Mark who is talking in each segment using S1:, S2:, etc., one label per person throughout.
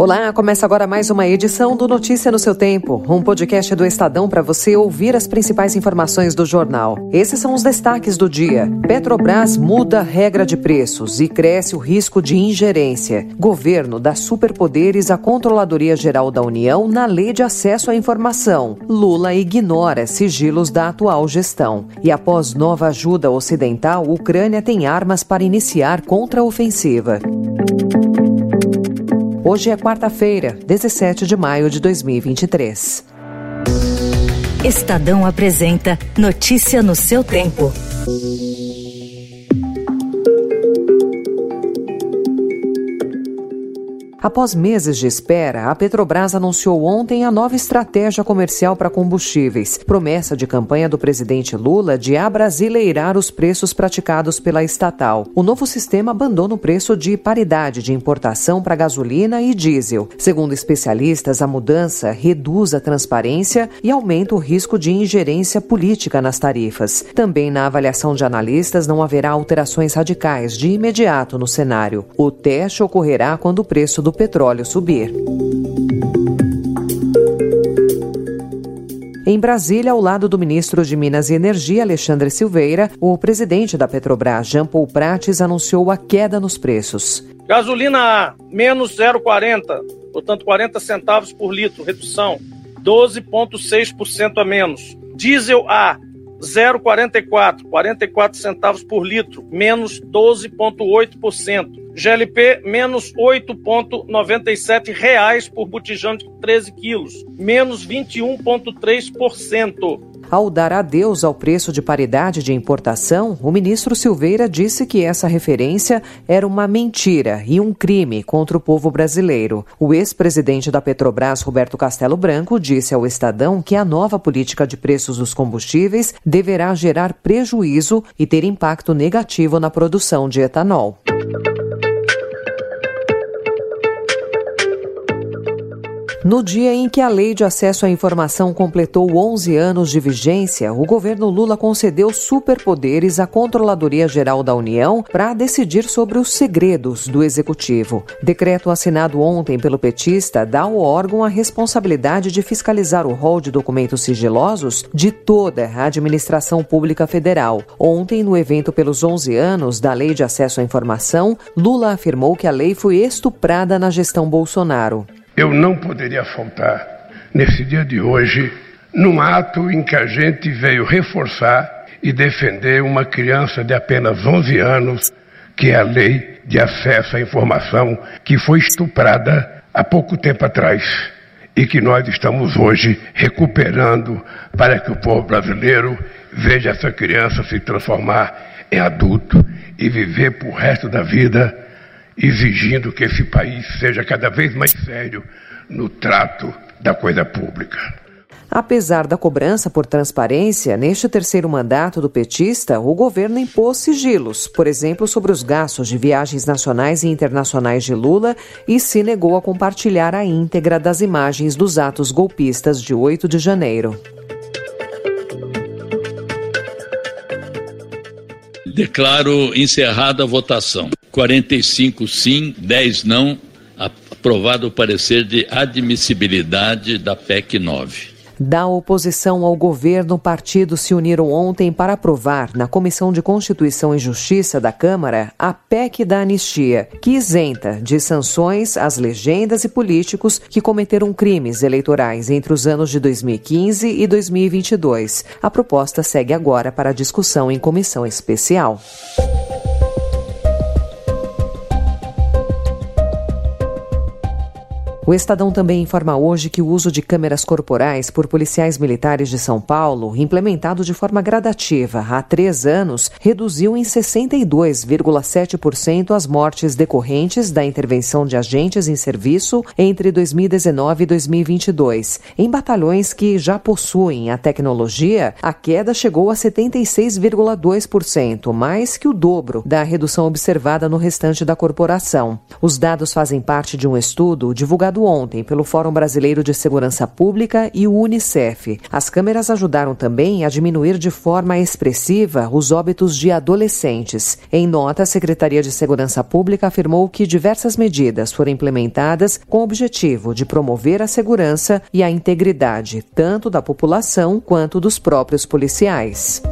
S1: Olá, começa agora mais uma edição do Notícia no seu Tempo, um podcast do Estadão para você ouvir as principais informações do jornal. Esses são os destaques do dia. Petrobras muda a regra de preços e cresce o risco de ingerência. Governo dá superpoderes à Controladoria Geral da União na Lei de Acesso à Informação. Lula ignora sigilos da atual gestão. E após nova ajuda ocidental, Ucrânia tem armas para iniciar contra-ofensiva. Hoje é quarta-feira, 17 de maio de 2023.
S2: Estadão apresenta Notícia no seu tempo.
S1: Após meses de espera, a Petrobras anunciou ontem a nova estratégia comercial para combustíveis, promessa de campanha do presidente Lula de abrasileirar os preços praticados pela estatal. O novo sistema abandona o preço de paridade de importação para gasolina e diesel. Segundo especialistas, a mudança reduz a transparência e aumenta o risco de ingerência política nas tarifas. Também na avaliação de analistas, não haverá alterações radicais de imediato no cenário. O teste ocorrerá quando o preço do do petróleo subir. Em Brasília, ao lado do ministro de Minas e Energia, Alexandre Silveira, o presidente da Petrobras, Jean Paul Prates, anunciou a queda nos preços.
S3: Gasolina A, menos 0,40, portanto 40 centavos por litro, redução, 12,6% a menos. Diesel A, 0,44, 44 centavos por litro, menos 12,8%. GLP, menos 8,97 reais por botijão de 13 quilos, menos 21,3%.
S1: Ao dar adeus ao preço de paridade de importação, o ministro Silveira disse que essa referência era uma mentira e um crime contra o povo brasileiro. O ex-presidente da Petrobras, Roberto Castelo Branco, disse ao Estadão que a nova política de preços dos combustíveis deverá gerar prejuízo e ter impacto negativo na produção de etanol. No dia em que a Lei de Acesso à Informação completou 11 anos de vigência, o governo Lula concedeu superpoderes à Controladoria Geral da União para decidir sobre os segredos do Executivo. Decreto assinado ontem pelo petista dá ao órgão a responsabilidade de fiscalizar o rol de documentos sigilosos de toda a administração pública federal. Ontem, no evento pelos 11 anos da Lei de Acesso à Informação, Lula afirmou que a lei foi estuprada na gestão Bolsonaro
S4: eu não poderia faltar nesse dia de hoje, num ato em que a gente veio reforçar e defender uma criança de apenas 11 anos, que é a lei de acesso à informação, que foi estuprada há pouco tempo atrás e que nós estamos hoje recuperando para que o povo brasileiro veja essa criança se transformar em adulto e viver por resto da vida exigindo que esse país seja cada vez mais sério no trato da coisa pública.
S1: Apesar da cobrança por transparência, neste terceiro mandato do petista, o governo impôs sigilos, por exemplo, sobre os gastos de viagens nacionais e internacionais de Lula e se negou a compartilhar a íntegra das imagens dos atos golpistas de 8 de janeiro.
S5: Declaro encerrada a votação. 45 sim, 10 não. Aprovado o parecer de admissibilidade da PEC 9.
S1: Da oposição ao governo, partidos se uniram ontem para aprovar, na Comissão de Constituição e Justiça da Câmara, a PEC da anistia, que isenta de sanções as legendas e políticos que cometeram crimes eleitorais entre os anos de 2015 e 2022. A proposta segue agora para discussão em comissão especial. O Estadão também informa hoje que o uso de câmeras corporais por policiais militares de São Paulo, implementado de forma gradativa há três anos, reduziu em 62,7% as mortes decorrentes da intervenção de agentes em serviço entre 2019 e 2022. Em batalhões que já possuem a tecnologia, a queda chegou a 76,2%, mais que o dobro da redução observada no restante da corporação. Os dados fazem parte de um estudo divulgado ontem pelo Fórum Brasileiro de Segurança Pública e o Unicef. As câmeras ajudaram também a diminuir de forma expressiva os óbitos de adolescentes. Em nota, a Secretaria de Segurança Pública afirmou que diversas medidas foram implementadas com o objetivo de promover a segurança e a integridade tanto da população quanto dos próprios policiais.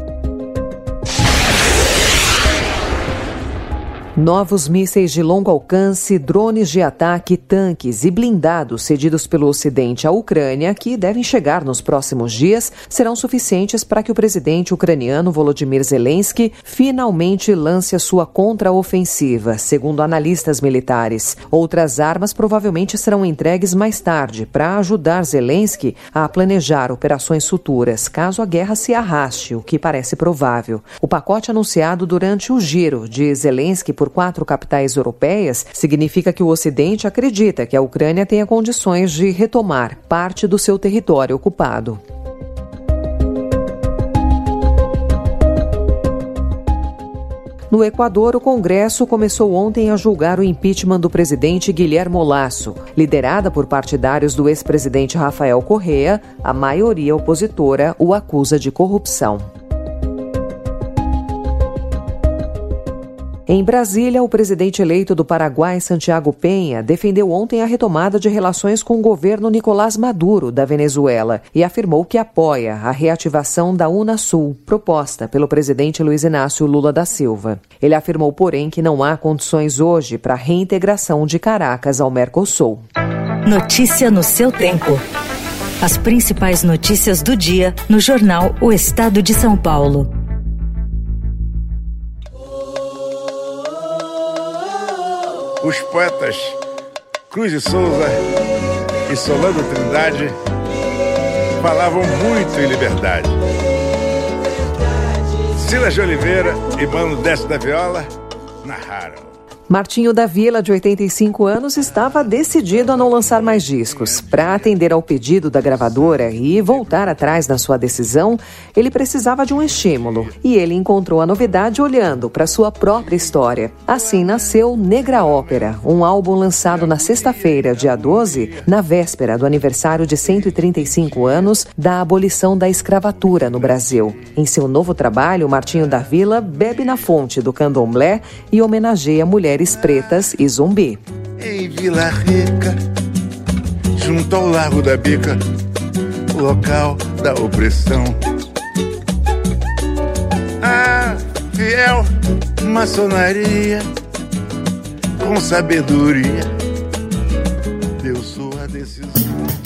S1: Novos mísseis de longo alcance, drones de ataque, tanques e blindados cedidos pelo Ocidente à Ucrânia, que devem chegar nos próximos dias, serão suficientes para que o presidente ucraniano Volodymyr Zelensky finalmente lance a sua contraofensiva, segundo analistas militares. Outras armas provavelmente serão entregues mais tarde para ajudar Zelensky a planejar operações futuras, caso a guerra se arraste, o que parece provável. O pacote anunciado durante o giro de Zelensky por por quatro capitais europeias significa que o Ocidente acredita que a Ucrânia tenha condições de retomar parte do seu território ocupado. No Equador, o Congresso começou ontem a julgar o impeachment do presidente Guilherme Lasso. Liderada por partidários do ex-presidente Rafael Correa, a maioria opositora o acusa de corrupção. Em Brasília, o presidente eleito do Paraguai, Santiago Penha, defendeu ontem a retomada de relações com o governo Nicolás Maduro, da Venezuela, e afirmou que apoia a reativação da Unasul, proposta pelo presidente Luiz Inácio Lula da Silva. Ele afirmou, porém, que não há condições hoje para a reintegração de Caracas ao Mercosul.
S2: Notícia no seu tempo. As principais notícias do dia no jornal O Estado de São Paulo.
S6: Os poetas Cruz de Souza e Solano Trindade falavam muito em liberdade. Silas de Oliveira e Mano Décio da Viola narraram.
S1: Martinho da Vila, de 85 anos, estava decidido a não lançar mais discos. Para atender ao pedido da gravadora e voltar atrás na sua decisão, ele precisava de um estímulo. E ele encontrou a novidade olhando para sua própria história. Assim nasceu Negra Ópera, um álbum lançado na sexta-feira, dia 12, na véspera do aniversário de 135 anos da abolição da escravatura no Brasil. Em seu novo trabalho, Martinho da Vila bebe na fonte do candomblé e homenageia mulheres mulheres pretas e zumbi.
S6: Em Vila Rica, junto ao Largo da Bica, local da opressão. A fiel maçonaria, com sabedoria, deu sua decisão.